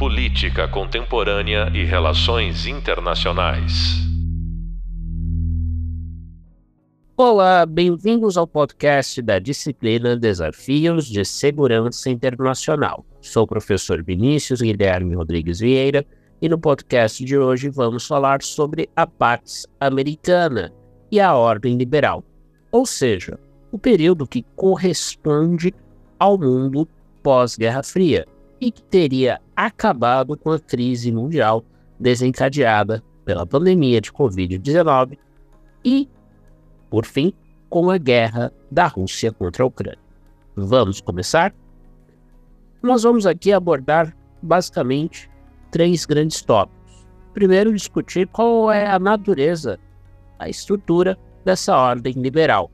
Política Contemporânea e Relações Internacionais. Olá, bem-vindos ao podcast da disciplina Desafios de Segurança Internacional. Sou o professor Vinícius Guilherme Rodrigues Vieira e no podcast de hoje vamos falar sobre a Pax Americana e a Ordem Liberal, ou seja, o período que corresponde ao mundo pós-Guerra Fria e que teria acabado com a crise mundial desencadeada pela pandemia de Covid-19 e, por fim, com a guerra da Rússia contra a Ucrânia. Vamos começar? Nós vamos aqui abordar basicamente três grandes tópicos. Primeiro, discutir qual é a natureza, a estrutura dessa ordem liberal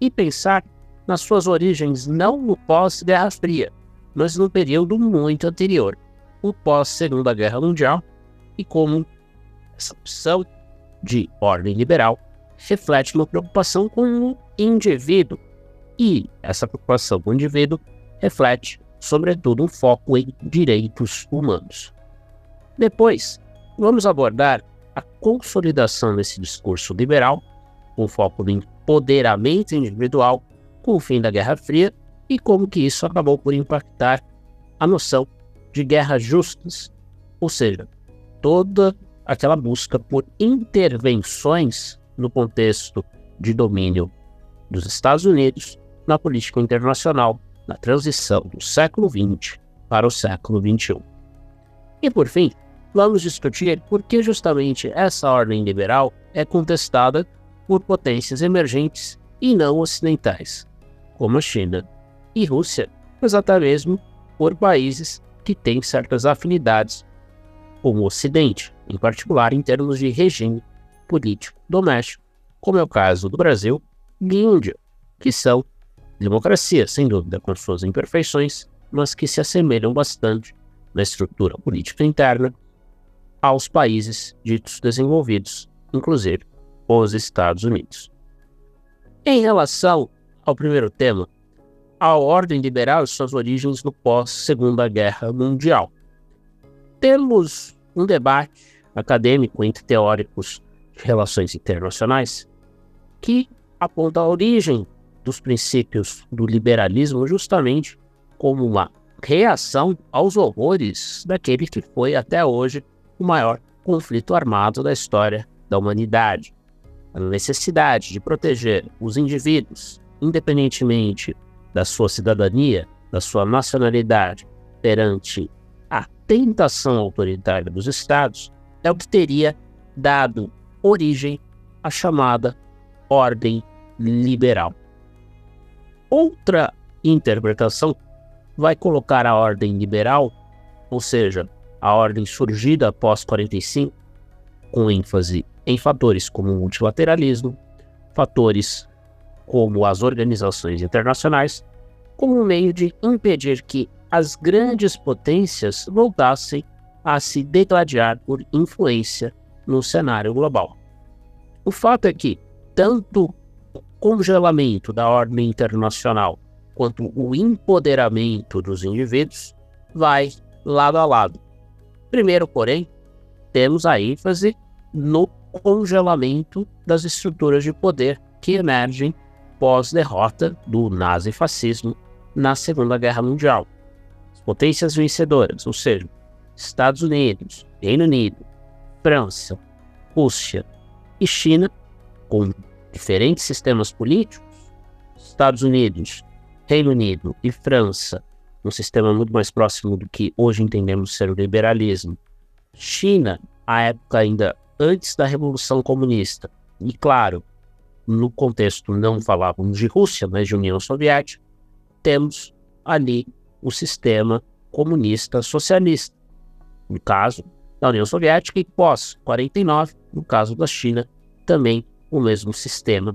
e pensar nas suas origens não no pós-Guerra Fria, mas no período muito anterior, o pós-Segunda Guerra Mundial, e como essa opção de ordem liberal reflete uma preocupação com o indivíduo, e essa preocupação com o indivíduo reflete, sobretudo, um foco em direitos humanos. Depois, vamos abordar a consolidação desse discurso liberal, com foco no empoderamento individual com o fim da Guerra Fria e como que isso acabou por impactar a noção de guerras justas, ou seja, toda aquela busca por intervenções no contexto de domínio dos Estados Unidos na política internacional na transição do século XX para o século XXI. E por fim, vamos discutir por que justamente essa ordem liberal é contestada por potências emergentes e não ocidentais, como a China e Rússia, mas até mesmo por países que têm certas afinidades com o Ocidente, em particular em termos de regime político doméstico, como é o caso do Brasil e Índia, que são democracias, sem dúvida, com suas imperfeições, mas que se assemelham bastante na estrutura política interna aos países ditos desenvolvidos, inclusive os Estados Unidos. Em relação ao primeiro tema, a ordem liberal e suas origens no pós-Segunda Guerra Mundial. Temos um debate acadêmico entre teóricos de relações internacionais que aponta a origem dos princípios do liberalismo justamente como uma reação aos horrores daquele que foi até hoje o maior conflito armado da história da humanidade. A necessidade de proteger os indivíduos, independentemente da sua cidadania, da sua nacionalidade perante a tentação autoritária dos estados, é o que teria dado origem à chamada ordem liberal. Outra interpretação vai colocar a ordem liberal, ou seja, a ordem surgida após 45, com ênfase em fatores como o multilateralismo, fatores como as organizações internacionais, como um meio de impedir que as grandes potências voltassem a se degladiar por influência no cenário global. O fato é que tanto o congelamento da ordem internacional quanto o empoderamento dos indivíduos vai lado a lado. Primeiro, porém, temos a ênfase no congelamento das estruturas de poder que emergem pós-derrota do nazifascismo na Segunda Guerra Mundial. As potências vencedoras, ou seja, Estados Unidos, Reino Unido, França, Rússia e China, com diferentes sistemas políticos, Estados Unidos, Reino Unido e França, um sistema muito mais próximo do que hoje entendemos ser o liberalismo. China, a época ainda antes da Revolução Comunista, e claro, no contexto não falávamos de Rússia, mas de União Soviética, temos ali o sistema comunista socialista. No caso da União Soviética e pós 49, no caso da China, também o mesmo sistema.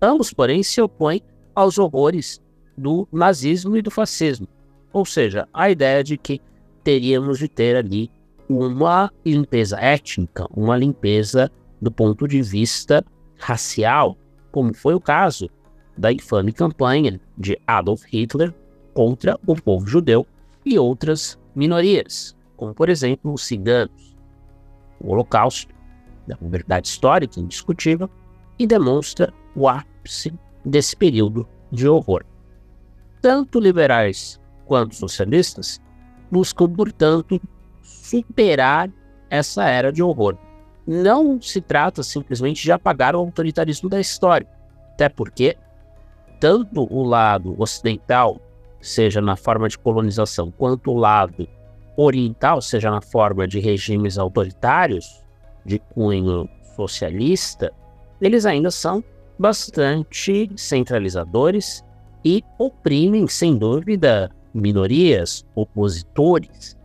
Ambos, porém, se opõem aos horrores do nazismo e do fascismo, ou seja, a ideia de que teríamos de ter ali uma limpeza étnica, uma limpeza do ponto de vista racial, como foi o caso da infame campanha de Adolf Hitler contra o povo judeu e outras minorias, como, por exemplo, os ciganos. O Holocausto é uma verdade histórica indiscutível e demonstra o ápice desse período de horror. Tanto liberais quanto socialistas buscam, portanto, superar essa era de horror. Não se trata simplesmente de apagar o autoritarismo da história, até porque tanto o lado ocidental, seja na forma de colonização, quanto o lado oriental, seja na forma de regimes autoritários, de cunho socialista, eles ainda são bastante centralizadores e oprimem, sem dúvida, minorias, opositores,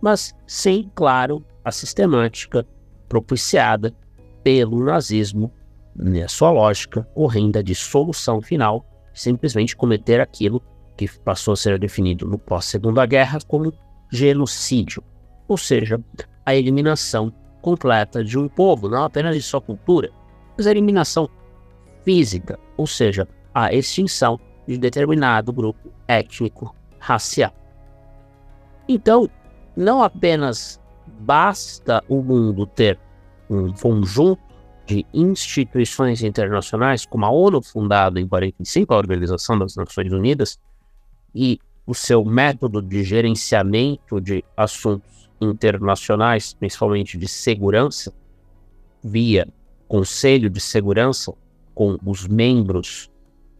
mas sem, claro, a sistemática propiciada pelo nazismo, na sua lógica horrenda de solução final, simplesmente cometer aquilo que passou a ser definido no pós-segunda guerra como genocídio, ou seja, a eliminação completa de um povo, não apenas de sua cultura, mas a eliminação física, ou seja, a extinção de determinado grupo étnico racial. Então, não apenas basta o mundo ter um conjunto de instituições internacionais, como a ONU, fundada em 45, a Organização das Nações Unidas, e o seu método de gerenciamento de assuntos internacionais, principalmente de segurança, via Conselho de Segurança, com os membros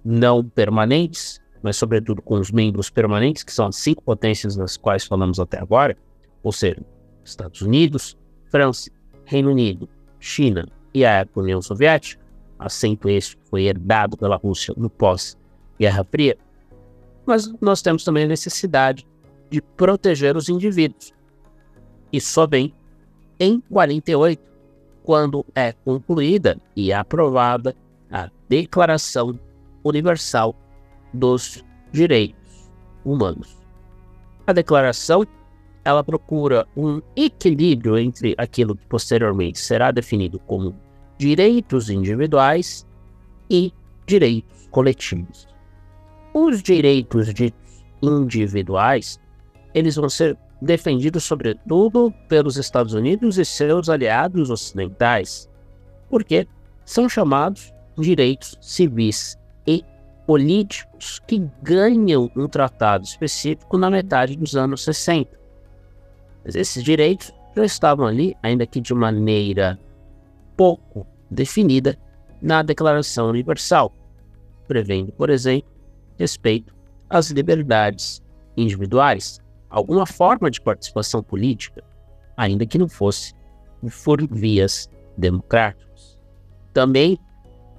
não permanentes, mas sobretudo com os membros permanentes, que são as cinco potências das quais falamos até agora, ou seja, Estados Unidos, França, Reino Unido, China e a União Soviética, assento este que foi herdado pela Rússia no pós-Guerra Fria, mas nós temos também a necessidade de proteger os indivíduos. E só bem em 48, quando é concluída e aprovada a Declaração Universal dos Direitos Humanos. A declaração ela procura um equilíbrio entre aquilo que posteriormente será definido como direitos individuais e direitos coletivos. Os direitos ditos individuais, eles vão ser defendidos sobretudo pelos Estados Unidos e seus aliados ocidentais, porque são chamados direitos civis e políticos que ganham um tratado específico na metade dos anos 60. Mas esses direitos já estavam ali, ainda que de maneira pouco definida, na Declaração Universal, prevendo, por exemplo, respeito às liberdades individuais, alguma forma de participação política, ainda que não fosse por vias democráticas. Também,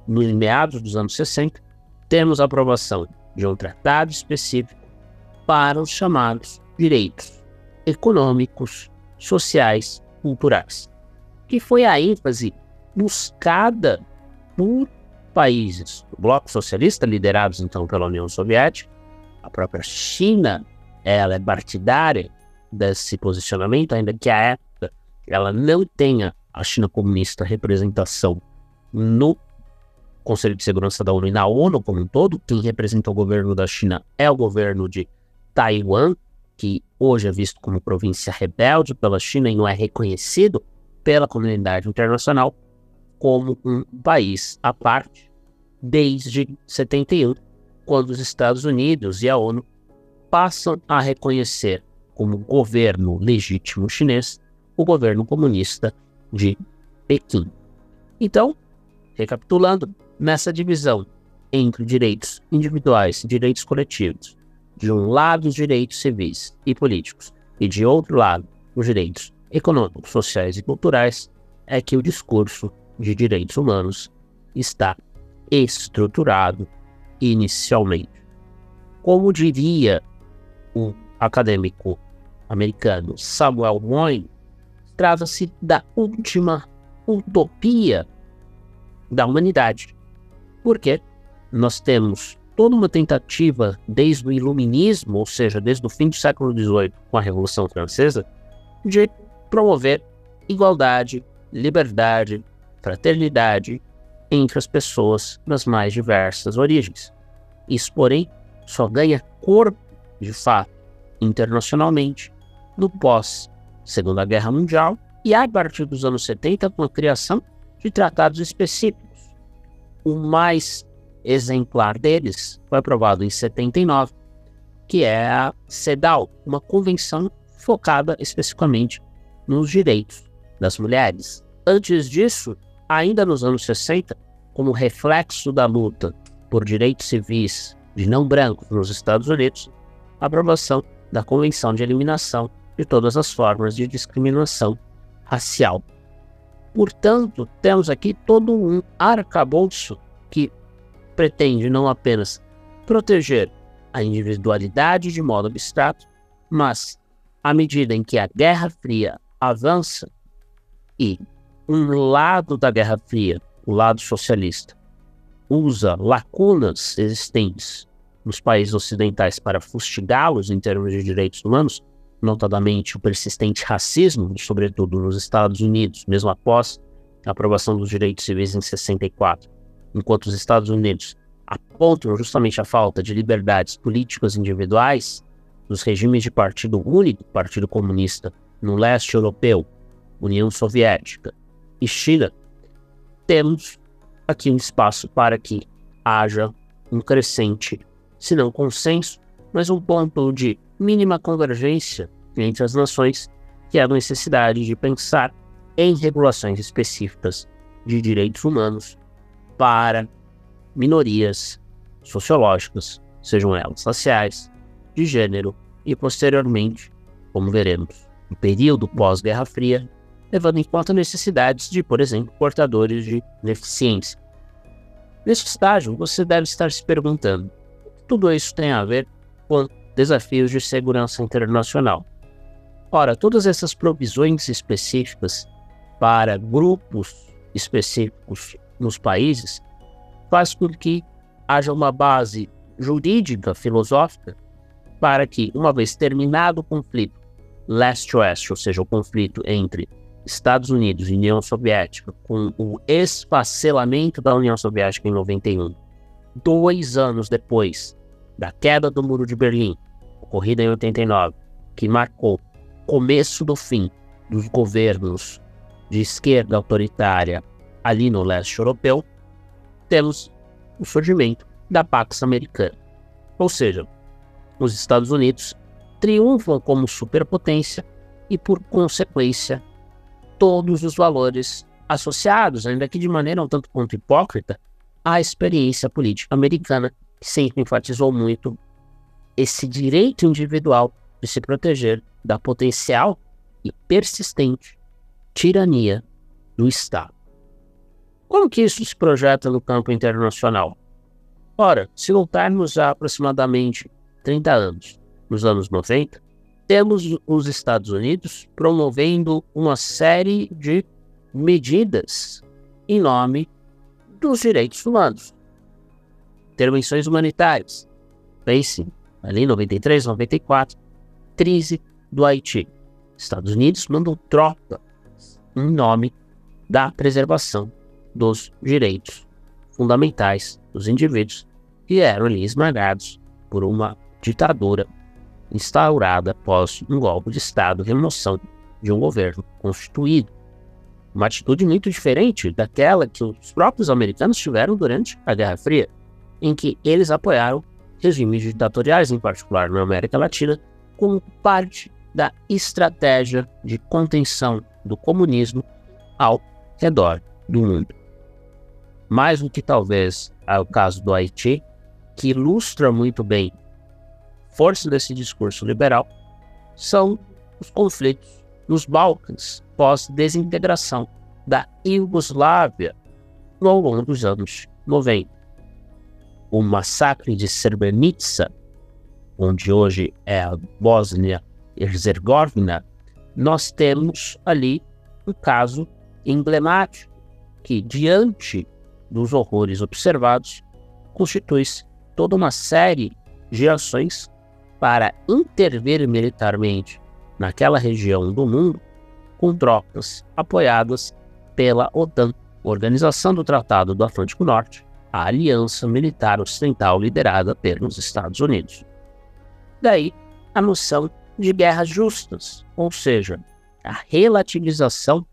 nos meados dos anos 60, temos a aprovação de um tratado específico para os chamados direitos econômicos, sociais, culturais, que foi a ênfase buscada por países. Do bloco socialista, liderados então pela União Soviética, a própria China, ela é partidária desse posicionamento, ainda que a época ela não tenha a China comunista representação no Conselho de Segurança da ONU e na ONU como um todo, quem representa o governo da China é o governo de Taiwan, que hoje é visto como província rebelde pela China e não é reconhecido pela comunidade internacional como um país à parte desde 71, quando os Estados Unidos e a ONU passam a reconhecer como governo legítimo chinês o governo comunista de Pequim. Então, recapitulando, nessa divisão entre direitos individuais e direitos coletivos, de um lado os direitos civis e políticos e de outro lado os direitos econômicos, sociais e culturais, é que o discurso de direitos humanos está estruturado inicialmente. Como diria o acadêmico americano Samuel Moyn, trata-se da última utopia da humanidade. Porque nós temos toda uma tentativa desde o Iluminismo, ou seja, desde o fim do século XVIII com a Revolução Francesa, de promover igualdade, liberdade, fraternidade entre as pessoas das mais diversas origens. Isso, porém, só ganha corpo, de fato, internacionalmente, no pós Segunda Guerra Mundial, e a partir dos anos 70 com a criação de tratados específicos. O mais exemplar deles foi aprovado em 79, que é a CEDAW, uma convenção focada especificamente nos direitos das mulheres. Antes disso, ainda nos anos 60, como reflexo da luta por direitos civis de não brancos nos Estados Unidos, a aprovação da Convenção de Eliminação de todas as formas de discriminação racial. Portanto, temos aqui todo um arcabouço que pretende não apenas proteger a individualidade de modo abstrato, mas, à medida em que a Guerra Fria avança e um lado da Guerra Fria, o lado socialista, usa lacunas existentes nos países ocidentais para fustigá-los em termos de direitos humanos, notadamente o persistente racismo, sobretudo nos Estados Unidos, mesmo após a aprovação dos direitos civis em 64, enquanto os Estados Unidos apontam justamente a falta de liberdades políticas individuais nos regimes de partido único, Partido Comunista, no leste europeu, União Soviética e China, temos aqui um espaço para que haja um crescente, se não consenso, mas um ponto de mínima convergência entre as nações, que é a necessidade de pensar em regulações específicas de direitos humanos para minorias sociológicas, sejam elas raciais, de gênero e, posteriormente, como veremos, no período pós-Guerra Fria, levando em conta necessidades de, por exemplo, portadores de deficiência. Neste estágio, você deve estar se perguntando: tudo isso tem a ver com desafios de segurança internacional. Ora, todas essas provisões específicas para grupos específicos nos países faz com que haja uma base jurídica, filosófica, para que, uma vez terminado o conflito leste-oeste, ou seja, o conflito entre Estados Unidos e União Soviética, com o esfacelamento da União Soviética em 91, dois anos depois da queda do Muro de Berlim, ocorrida em 89, que marcou começo do fim dos governos de esquerda autoritária ali no leste europeu, temos o surgimento da Pax Americana. Ou seja, os Estados Unidos triunfam como superpotência e, por consequência, todos os valores associados, ainda que de maneira um tanto quanto hipócrita, à experiência política americana, que sempre enfatizou muito esse direito individual de se proteger da potencial e persistente tirania do Estado. Como que isso se projeta no campo internacional? Ora, se voltarmos a aproximadamente 30 anos, nos anos 90, temos os Estados Unidos promovendo uma série de medidas em nome dos direitos humanos. Intervenções humanitárias. Pense ali 93, 94, crise do Haiti. Estados Unidos mandam tropa em nome da preservação dos direitos fundamentais dos indivíduos que eram ali esmagados por uma ditadura instaurada após um golpe de Estado, remoção de um governo constituído. Uma atitude muito diferente daquela que os próprios americanos tiveram durante a Guerra Fria, em que eles apoiaram regimes ditatoriais, em particular na América Latina, como parte da estratégia de contenção do comunismo ao redor do mundo. Mais do que talvez é o caso do Haiti, que ilustra muito bem força desse discurso liberal, são os conflitos nos Balcãs pós-desintegração da Iugoslávia ao longo dos anos 90. O massacre de Srebrenica, onde hoje é a Bósnia Herzegovina, nós temos ali um caso emblemático que, diante dos horrores observados, constitui-se toda uma série de ações para intervir militarmente naquela região do mundo com tropas apoiadas pela OTAN, Organização do Tratado do Atlântico Norte, a aliança militar ocidental liderada pelos Estados Unidos. Daí a noção de guerras justas, ou seja, a relativização,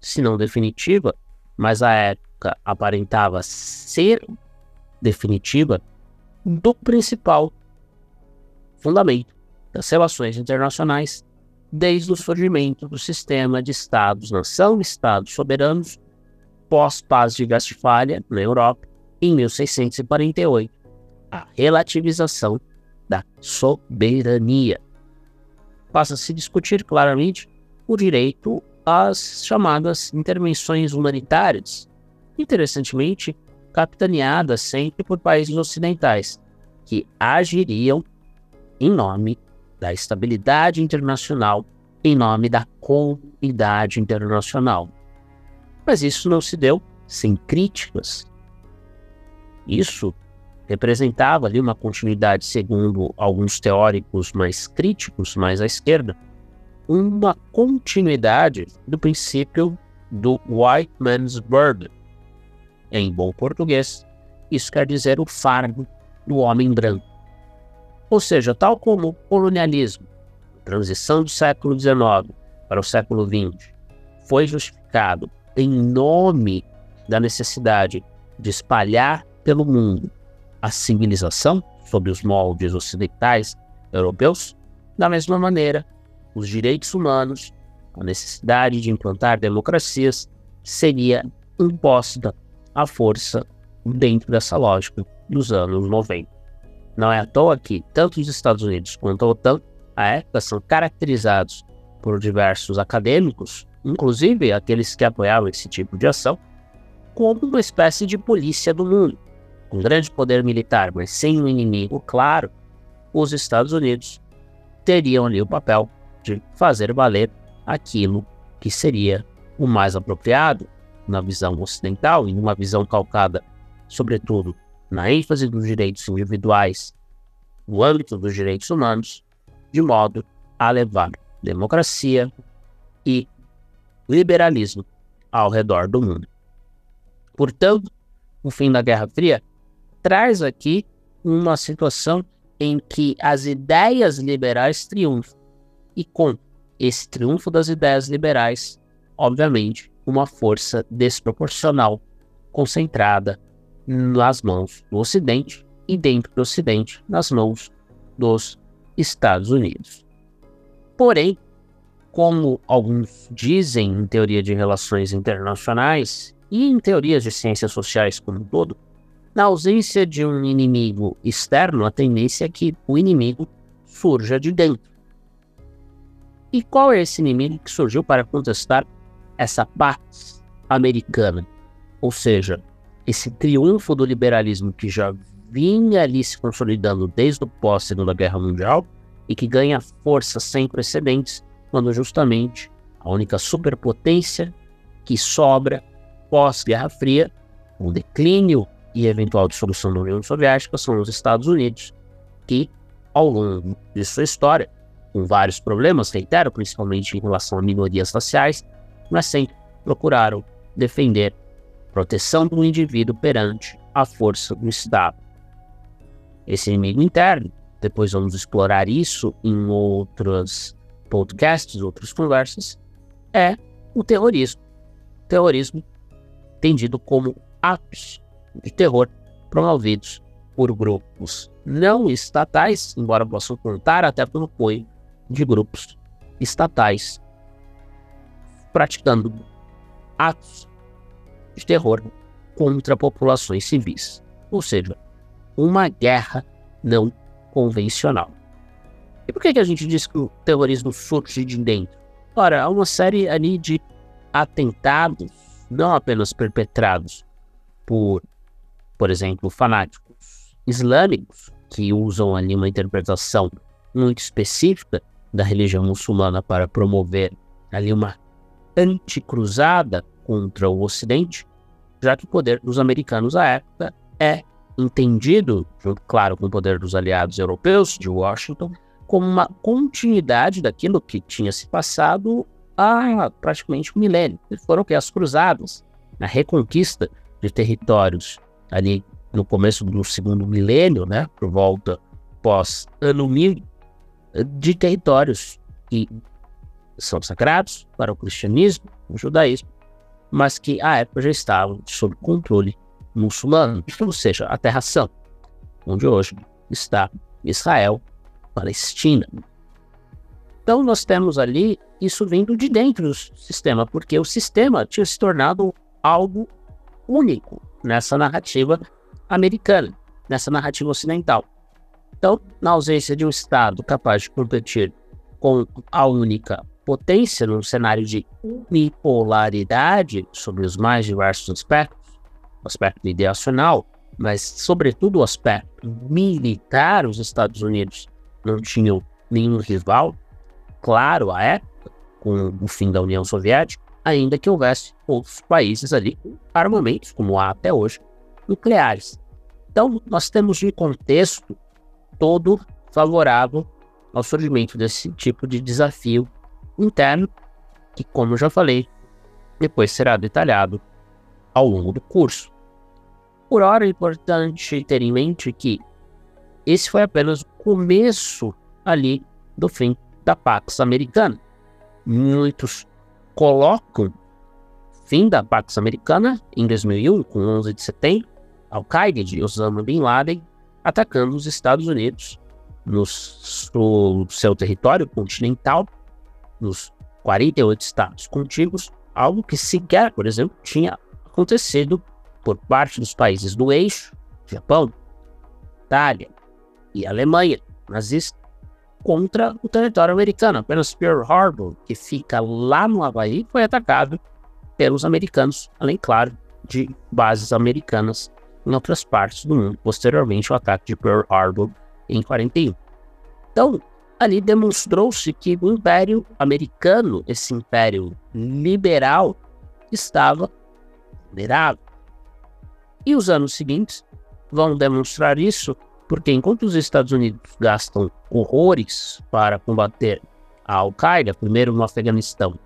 se não definitiva, mas a época aparentava ser definitiva, do principal fundamento das relações internacionais desde o surgimento do sistema de Estados-nação, Estados soberanos, pós-paz de Westfália, na Europa, em 1648, a relativização da soberania. Passa a se discutir claramente o direito às chamadas intervenções humanitárias, interessantemente capitaneadas sempre por países ocidentais, que agiriam em nome da estabilidade internacional, em nome da comunidade internacional. Mas isso não se deu sem críticas. Isso representava ali uma continuidade, segundo alguns teóricos mais críticos, mais à esquerda, uma continuidade do princípio do white man's burden. Em bom português, isso quer dizer o fardo do homem branco. Ou seja, tal como o colonialismo, transição do século XIX para o século XX, foi justificado em nome da necessidade de espalhar pelo mundo a civilização sob os moldes ocidentais europeus, da mesma maneira, os direitos humanos, a necessidade de implantar democracias seria imposta à força dentro dessa lógica dos anos 90. Não é à toa que tanto os Estados Unidos quanto a OTAN, à época, são caracterizados por diversos acadêmicos, inclusive aqueles que apoiavam esse tipo de ação, como uma espécie de polícia do mundo, com grande poder militar, mas sem um inimigo claro, os Estados Unidos teriam ali o papel de fazer valer aquilo que seria o mais apropriado na visão ocidental e numa visão calcada, sobretudo, na ênfase dos direitos individuais no âmbito dos direitos humanos, de modo a levar democracia e liberalismo ao redor do mundo. Portanto, o fim da Guerra Fria traz aqui uma situação em que as ideias liberais triunfam. E com esse triunfo das ideias liberais, obviamente, uma força desproporcional concentrada nas mãos do Ocidente e dentro do Ocidente, nas mãos dos Estados Unidos. Porém, como alguns dizem em teoria de relações internacionais e em teorias de ciências sociais como um todo, na ausência de um inimigo externo, a tendência é que o inimigo surja de dentro. E qual é esse inimigo que surgiu para contestar essa paz americana? Ou seja, esse triunfo do liberalismo que já vinha ali se consolidando desde o pós-Segunda Guerra Mundial e que ganha força sem precedentes quando justamente a única superpotência que sobra pós-Guerra Fria, com declínio e eventual dissolução da União Soviética, são os Estados Unidos, que ao longo de sua história, com vários problemas, reitero, principalmente em relação a minorias raciais, mas sempre procuraram defender proteção do indivíduo perante a força do Estado. Esse inimigo interno, depois vamos explorar isso em outros podcasts, outras conversas, é o terrorismo. terrorismo entendido como atos de terror promovidos por grupos não estatais, embora possam contar até pelo apoio de grupos estatais praticando atos de terror contra populações civis, ou seja, uma guerra não convencional. E por que, que a gente diz que o terrorismo surge de dentro? Ora, há uma série ali de atentados, não apenas perpetrados por, por exemplo, fanáticos islâmicos, que usam ali uma interpretação muito específica da religião muçulmana para promover ali uma anticruzada contra o Ocidente, já que o poder dos americanos à época é entendido, junto, claro, com o poder dos aliados europeus de Washington, como uma continuidade daquilo que tinha se passado há praticamente um milênio, que foram que as cruzadas, a reconquista de territórios ali no começo do segundo milênio, né, por volta pós ano mil, de territórios que são sagrados para o cristianismo, o judaísmo, mas que à época já estavam sob controle muçulmano, ou seja, a Terra Santa, onde hoje está Israel, Palestina. Então nós temos ali isso vindo de dentro do sistema, porque o sistema tinha se tornado algo único nessa narrativa americana, nessa narrativa ocidental. Então, na ausência de um Estado capaz de competir com a única potência num cenário de unipolaridade sobre os mais diversos aspectos, o aspecto ideacional, mas sobretudo o aspecto militar, os Estados Unidos não tinham nenhum rival, claro, à época, com o fim da União Soviética, ainda que houvesse outros países ali com armamentos, como há até hoje, nucleares. Então, nós temos um contexto todo favorável ao surgimento desse tipo de desafio interno, que, como já falei, depois será detalhado ao longo do curso. Por hora, é importante ter em mente que esse foi apenas o começo ali do fim da Pax Americana. Muitos colocam fim da Pax Americana em 2001, com 11 de setembro, Al-Qaeda de Osama Bin Laden atacando os Estados Unidos no seu território continental nos 48 estados contíguos, algo que sequer, por exemplo, tinha acontecido por parte dos países do eixo, Japão, Itália e Alemanha nazista, contra o território americano. Apenas Pearl Harbor, que fica lá no Havaí, foi atacado pelos americanos, além, claro, de bases americanas em outras partes do mundo. Posteriormente, o ataque de Pearl Harbor em 41. Então, ali demonstrou-se que o Império Americano, esse Império liberal, estava vulnerável. E os anos seguintes vão demonstrar isso, porque enquanto os Estados Unidos gastam horrores para combater a Al-Qaeda, primeiro no Afeganistão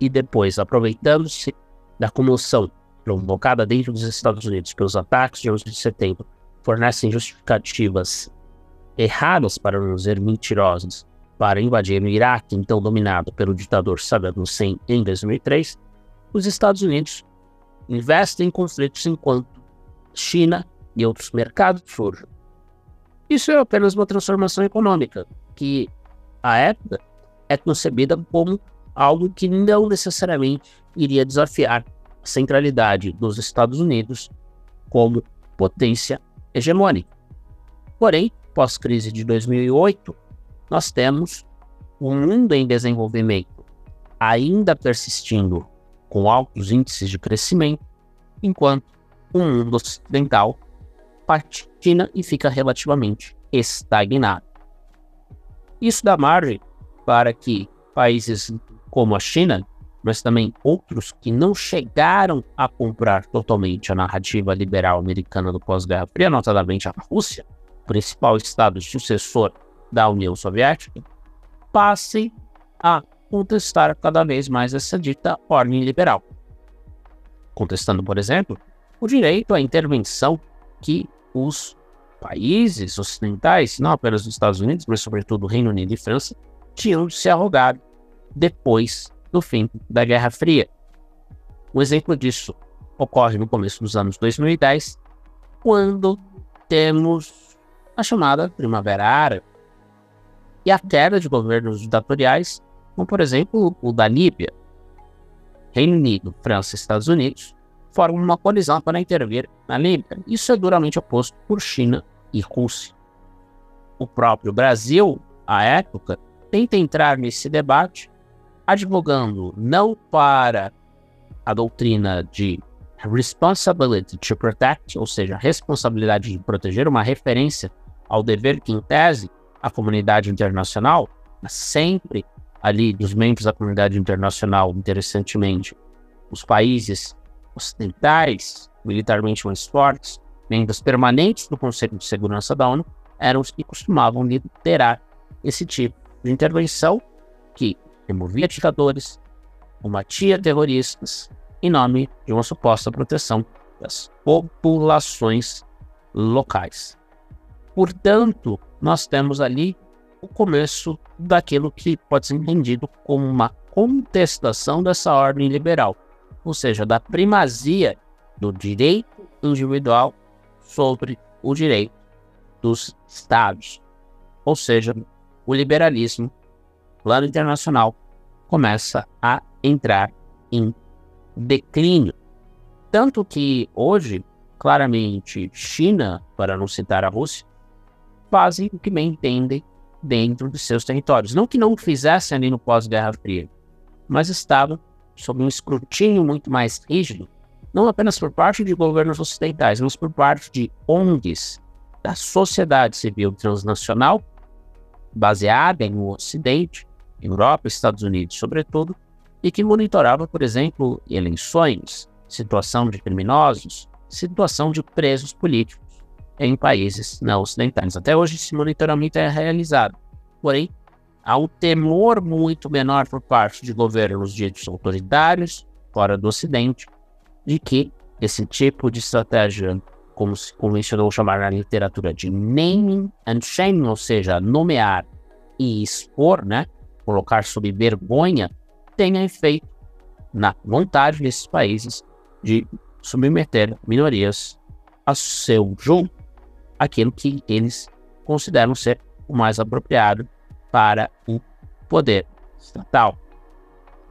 e depois aproveitando-se da comoção provocada dentro dos Estados Unidos pelos ataques de 11 de setembro, fornecem justificativas erradas, para não dizer mentirosas, para invadir o Iraque, então dominado pelo ditador Saddam Hussein em 2003, os Estados Unidos investem em conflitos enquanto China e outros mercados surgem. Isso é apenas uma transformação econômica, que, à época, é concebida como algo que não necessariamente iria desafiar a centralidade dos Estados Unidos como potência hegemônica. Porém, pós-crise de 2008, nós temos um mundo em desenvolvimento ainda persistindo com altos índices de crescimento, enquanto o mundo ocidental patina e fica relativamente estagnado. Isso dá margem para que países como a China, mas também outros que não chegaram a comprar totalmente a narrativa liberal americana do pós-Guerra Fria, notadamente a Rússia, principal estado sucessor da União Soviética, passem a contestar cada vez mais essa dita ordem liberal. Contestando, por exemplo, o direito à intervenção que os países ocidentais, não apenas os Estados Unidos, mas sobretudo o Reino Unido e França, tinham se arrogado depois do fim da Guerra Fria. Um exemplo disso ocorre no começo dos anos 2010, quando temos a chamada Primavera Árabe e a queda de governos ditatoriais, como por exemplo o da Líbia. Reino Unido, França e Estados Unidos formam uma coalizão para intervir na Líbia. Isso é duramente oposto por China e Rússia. O próprio Brasil, à época, tenta entrar nesse debate advogando não para a doutrina de responsibility to protect, ou seja, responsabilidade de proteger, uma referência ao dever que, em tese, a comunidade internacional, sempre ali dos membros da comunidade internacional, interessantemente, os países ocidentais, militarmente mais fortes, membros permanentes do Conselho de Segurança da ONU, eram os que costumavam liderar esse tipo de intervenção que removia ditadores, combatia terroristas em nome de uma suposta proteção das populações locais. Portanto, nós temos ali o começo daquilo que pode ser entendido como uma contestação dessa ordem liberal, ou seja, da primazia do direito individual sobre o direito dos estados. Ou seja, o liberalismo, plano internacional, começa a entrar em declínio. Tanto que hoje, claramente, China, para não citar a Rússia, fazem o que bem entendem dentro de seus territórios. Não que não fizessem ali no pós-Guerra Fria, mas estavam sob um escrutínio muito mais rígido, não apenas por parte de governos ocidentais, mas por parte de ONGs da sociedade civil transnacional, baseada no Ocidente, Europa, Estados Unidos, sobretudo, e que monitorava, por exemplo, eleições, situação de criminosos, situação de presos políticos em países não ocidentais. Até hoje, esse monitoramento é realizado. Porém, há um temor muito menor por parte de governos ditos autoritários, fora do Ocidente, de que esse tipo de estratégia, como se convencionou chamar na literatura de naming and shaming, ou seja, nomear e expor, né, colocar sob vergonha, tenha efeito na vontade desses países de submeter minorias a seu julgo aquilo que eles consideram ser o mais apropriado para o poder estatal.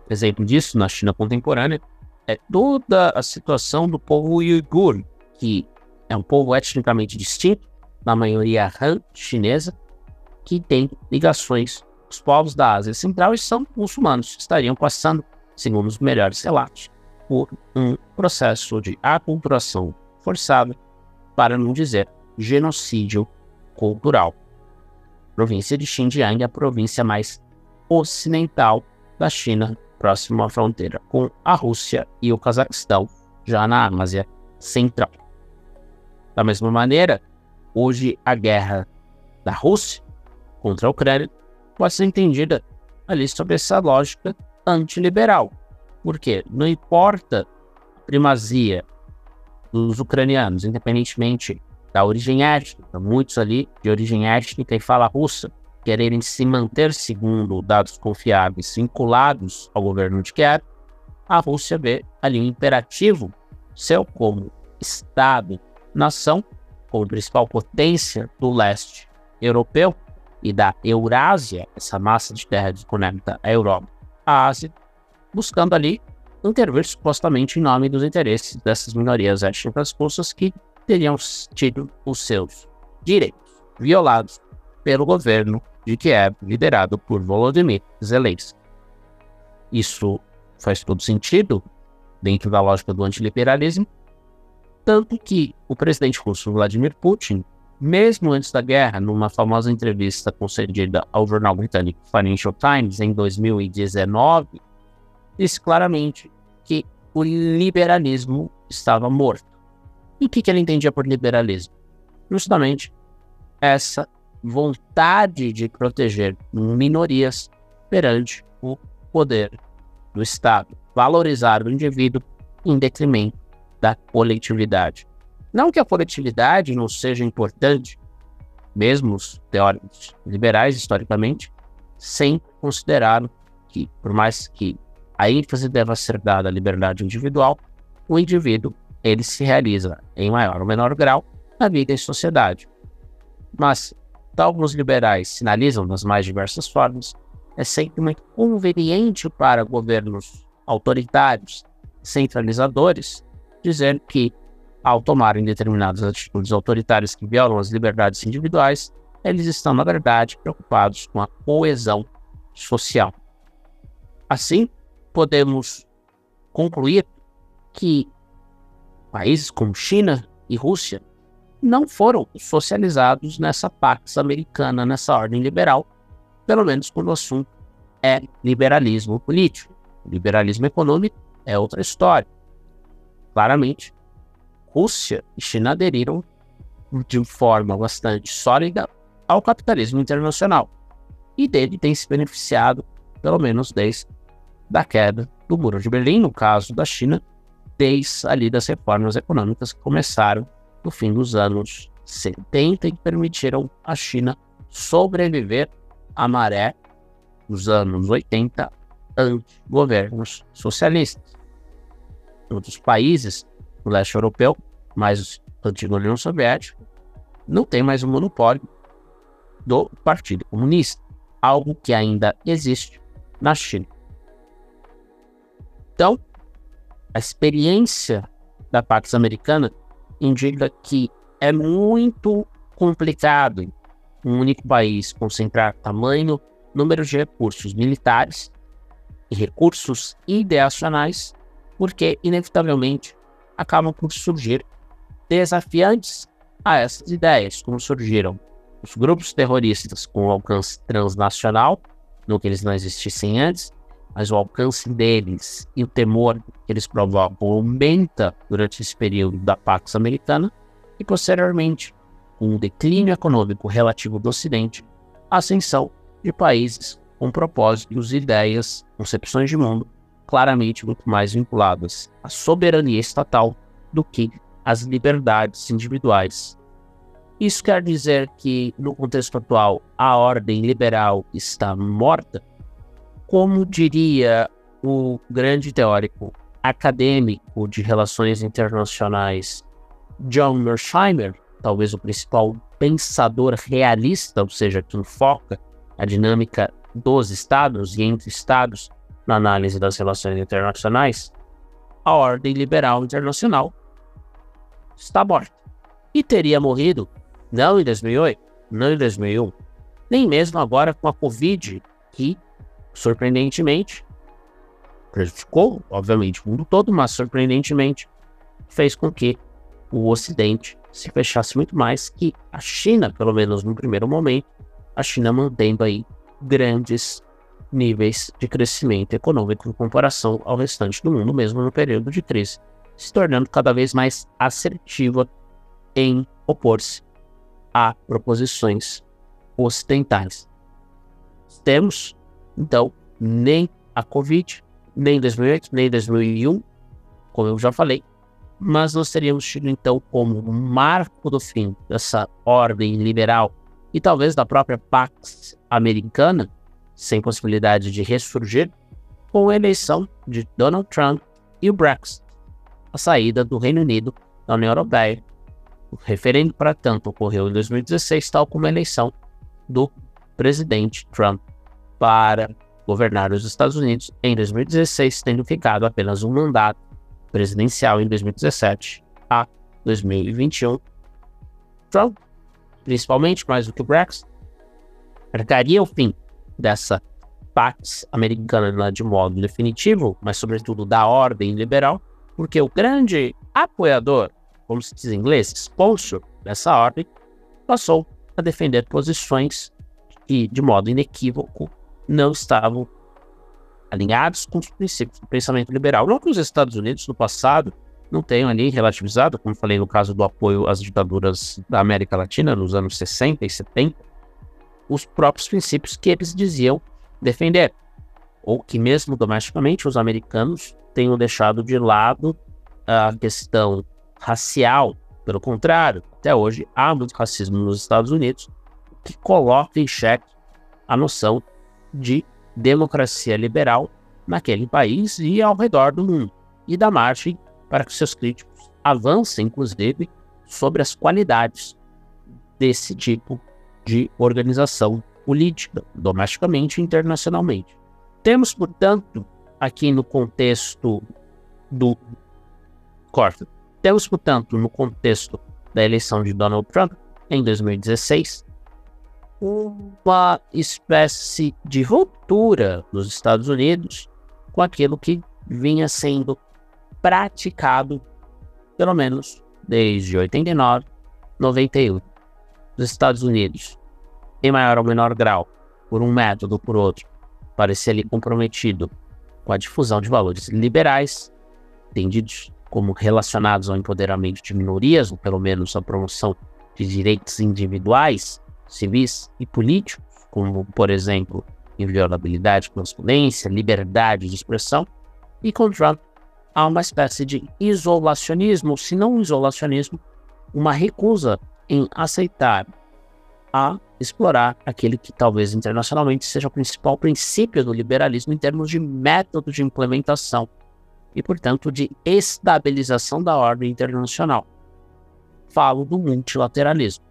Exemplo disso, na China contemporânea, é toda a situação do povo uigur, que é um povo etnicamente distinto, na maioria Han chinesa, que tem ligações os povos da Ásia Central e são muçulmanos, estariam passando, segundo os melhores relatos, por um processo de aculturação forçada, para não dizer genocídio cultural. A província de Xinjiang é a província mais ocidental da China, próximo à fronteira com a Rússia e o Cazaquistão, já na Ásia Central. Da mesma maneira, hoje a guerra da Rússia contra a Ucrânia pode ser entendida ali sobre essa lógica antiliberal. Porque não importa a primazia dos ucranianos, independentemente da origem étnica, muitos ali de origem étnica e fala russa, quererem se manter, segundo dados confiáveis, vinculados ao governo de Kiev, a Rússia vê ali um imperativo seu como Estado, nação, como principal potência do leste europeu, e da Eurásia, essa massa de terra que conecta a Europa à Ásia, buscando ali intervir supostamente em nome dos interesses dessas minorias étnicas russas que teriam tido os seus direitos violados pelo governo de Kiev, liderado por Volodymyr Zelensky. Isso faz todo sentido dentro da lógica do antiliberalismo, tanto que o presidente russo Vladimir Putin mesmo antes da guerra, numa famosa entrevista concedida ao jornal britânico Financial Times em 2019, disse claramente que o liberalismo estava morto. E o que, que ele entendia por liberalismo? Justamente essa vontade de proteger minorias perante o poder do Estado, valorizar o indivíduo em detrimento da coletividade. Não que a coletividade não seja importante, mesmo os teóricos liberais, historicamente, sempre consideraram que, por mais que a ênfase deva ser dada à liberdade individual, o indivíduo ele se realiza em maior ou menor grau na vida em sociedade. Mas, tal como os liberais sinalizam nas mais diversas formas, é sempre muito conveniente para governos autoritários, centralizadores, dizer que ao tomarem determinadas atitudes autoritárias que violam as liberdades individuais, eles estão, na verdade, preocupados com a coesão social. Assim, podemos concluir que países como China e Rússia não foram socializados nessa pax americana, nessa ordem liberal, pelo menos quando o assunto é liberalismo político. liberalismo econômico é outra história. Claramente, Rússia e China aderiram de forma bastante sólida ao capitalismo internacional e dele tem se beneficiado, pelo menos desde a queda do Muro de Berlim, no caso da China, desde ali das reformas econômicas que começaram no fim dos anos 70 e que permitiram à China sobreviver à maré dos anos 80 anti-governos socialistas. Outros países do leste europeu, mais antiga União Soviética, não tem mais o monopólio do Partido Comunista, algo que ainda existe na China. Então, a experiência da Pax Americana indica que é muito complicado um único país concentrar tamanho, número de recursos militares e recursos ideacionais, porque inevitavelmente acabam por surgir desafiantes a essas ideias, como surgiram os grupos terroristas com alcance transnacional, no que eles não existissem antes, mas o alcance deles e o temor que eles provocam aumenta durante esse período da Pax Americana e posteriormente, com o declínio econômico relativo do Ocidente, a ascensão de países com propósitos, ideias, concepções de mundo claramente muito mais vinculadas à soberania estatal do que às liberdades individuais. Isso quer dizer que, no contexto atual, a ordem liberal está morta? Como diria o grande teórico acadêmico de relações internacionais John Mersheimer, talvez o principal pensador realista, ou seja, que enfoca a dinâmica dos estados e entre estados na análise das relações internacionais, a ordem liberal internacional está morta. E teria morrido não em 2008, não em 2001, nem mesmo agora com a Covid, que, surpreendentemente, prejudicou, obviamente, o mundo todo, mas surpreendentemente fez com que o Ocidente se fechasse muito mais que a China, pelo menos no primeiro momento, a China mantendo aí grandes níveis de crescimento econômico em comparação ao restante do mundo, mesmo no período de crise, se tornando cada vez mais assertiva em opor-se a proposições ocidentais. Temos, então, nem a Covid, nem 2008, nem 2001, como eu já falei, mas nós teríamos tido, então, como marco do fim dessa ordem liberal e talvez da própria Pax americana, sem possibilidade de ressurgir, com a eleição de Donald Trump e o Brexit, a saída do Reino Unido da União Europeia. O referendo, para tanto, ocorreu em 2016, tal como a eleição do presidente Trump para governar os Estados Unidos em 2016, tendo ficado apenas um mandato presidencial em 2017 a 2021. Trump, principalmente mais do que o Brexit, marcaria o fim dessa Pax Americana de modo definitivo, mas sobretudo da ordem liberal, porque o grande apoiador, como se diz em inglês, sponsor dessa ordem, passou a defender posições que, de modo inequívoco, não estavam alinhados com os princípios do pensamento liberal. Não que os Estados Unidos, no passado, não tenham ali relativizado, como falei no caso do apoio às ditaduras da América Latina nos anos 60 e 70, os próprios princípios que eles diziam defender, ou que mesmo domesticamente os americanos tenham deixado de lado a questão racial. Pelo contrário, até hoje há muito racismo nos Estados Unidos que coloca em xeque a noção de democracia liberal naquele país e ao redor do mundo, e da margem para que seus críticos avancem, inclusive, sobre as qualidades desse tipo de organização política, domesticamente e internacionalmente. Temos, portanto, aqui no contexto do corte, temos, portanto, no contexto da eleição de Donald Trump em 2016, uma espécie de ruptura nos Estados Unidos com aquilo que vinha sendo praticado, pelo menos desde 89, 91 dos Estados Unidos, em maior ou menor grau, por um método ou por outro, parecia ali comprometido com a difusão de valores liberais, entendidos como relacionados ao empoderamento de minorias, ou pelo menos à promoção de direitos individuais, civis e políticos, como, por exemplo, inviolabilidade, correspondência, liberdade de expressão, e com Trump há uma espécie de isolacionismo, se não isolacionismo, uma recusa em aceitar a explorar aquele que talvez internacionalmente seja o principal princípio do liberalismo em termos de método de implementação e, portanto, de estabilização da ordem internacional. Falo do multilateralismo.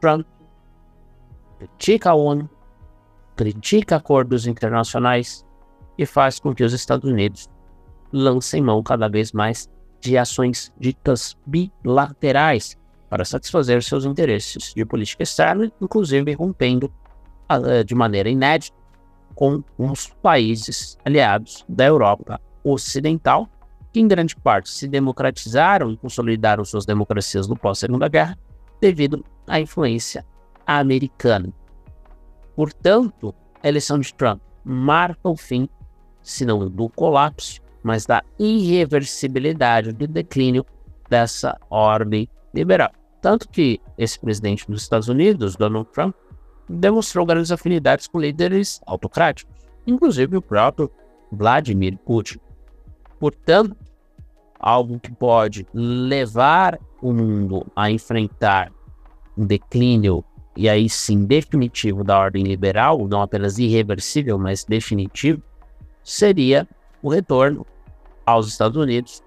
Trump critica a ONU, critica acordos internacionais e faz com que os Estados Unidos lancem mão cada vez mais de ações ditas bilaterais para satisfazer seus interesses de política externa, inclusive rompendo uh, de maneira inédita com os países aliados da Europa Ocidental, que em grande parte se democratizaram e consolidaram suas democracias no pós-Segunda Guerra devido à influência americana. Portanto, a eleição de Trump marca o fim, se não do colapso, mas da irreversibilidade do declínio dessa ordem liberal. Tanto que esse presidente dos Estados Unidos, Donald Trump, demonstrou grandes afinidades com líderes autocráticos, inclusive o próprio Vladimir Putin. Portanto, algo que pode levar o mundo a enfrentar um declínio e aí sim definitivo da ordem liberal, não apenas irreversível, mas definitivo, seria o retorno aos Estados Unidos,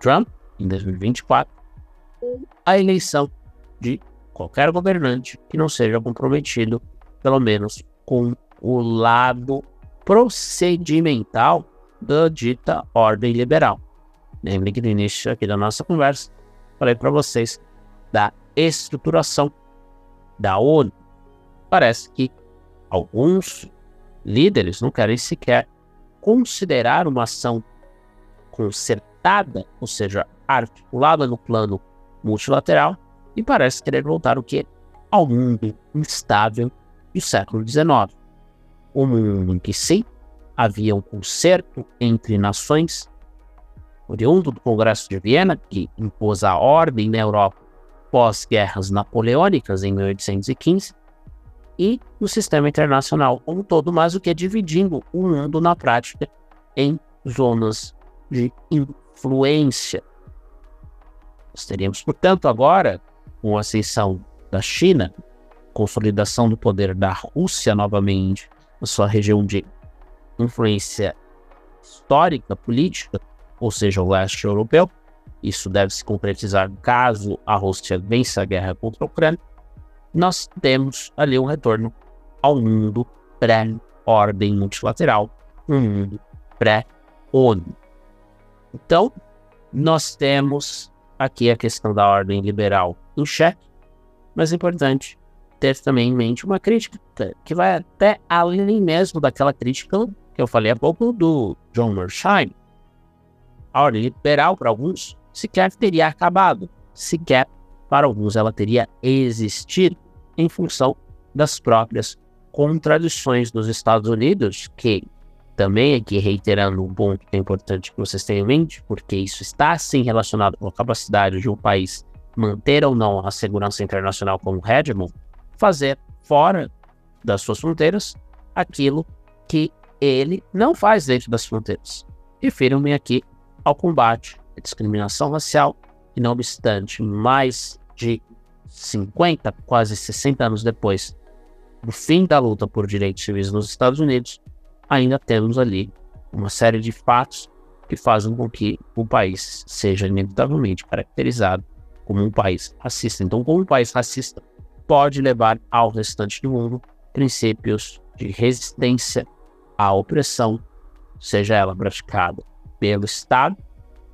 Trump, em 2024, a eleição de qualquer governante que não seja comprometido, pelo menos, com o lado procedimental da dita ordem liberal. Lembre que no início aqui da nossa conversa, falei para vocês da estruturação da ONU. Parece que alguns líderes não querem sequer considerar uma ação concertada, ou seja, articulada no plano multilateral, e parece querer voltar o que? Ao mundo instável do século XIX. Um mundo em que sim, havia um concerto entre nações, oriundo do Congresso de Viena, que impôs a ordem na Europa pós-guerras napoleônicas em 1815, e no sistema internacional como um todo, mas o que é dividindo o mundo na prática em zonas de influência. Nós teríamos, portanto, agora, com a ascensão da China, consolidação do poder da Rússia novamente, na sua região de influência histórica, política, ou seja, o leste europeu. Isso deve se concretizar caso a Rússia vença a guerra contra a Ucrânia nós temos ali um retorno ao mundo pré-ordem multilateral, um mundo pré-ONU. Então, nós temos aqui a questão da ordem liberal em xeque, mas é importante ter também em mente uma crítica que vai até além mesmo daquela crítica que eu falei há pouco do John Mersheim. A ordem liberal, para alguns, sequer teria acabado, sequer para alguns ela teria existido em função das próprias contradições dos Estados Unidos, que também aqui reiterando um ponto que é importante que vocês tenham em mente, porque isso está sim relacionado com a capacidade de um país manter ou não a segurança internacional como hegemon, fazer fora das suas fronteiras aquilo que ele não faz dentro das fronteiras. Refiro-me aqui ao combate à discriminação racial, e não obstante mais de 50, quase 60 anos depois do fim da luta por direitos civis nos Estados Unidos, ainda temos ali uma série de fatos que fazem com que o país seja inevitavelmente caracterizado como um país racista. Então, como um país racista pode levar ao restante do mundo princípios de resistência à opressão, seja ela praticada pelo Estado,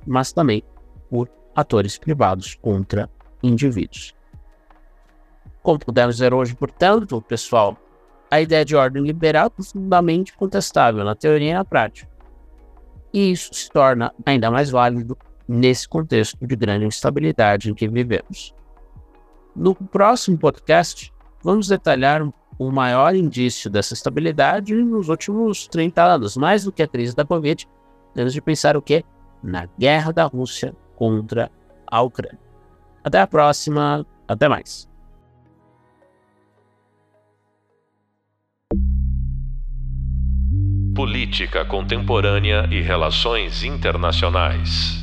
mas também por atores privados contra indivíduos. Como podemos dizer hoje, portanto, pessoal, a ideia de ordem liberal é profundamente contestável na teoria e na prática. E isso se torna ainda mais válido nesse contexto de grande instabilidade em que vivemos. No próximo podcast, vamos detalhar o maior indício dessa estabilidade nos últimos 30 anos, mais do que a crise da Covid, temos de pensar o quê? Na guerra da Rússia contra a Ucrânia. Até a próxima, até mais. Política Contemporânea e Relações Internacionais.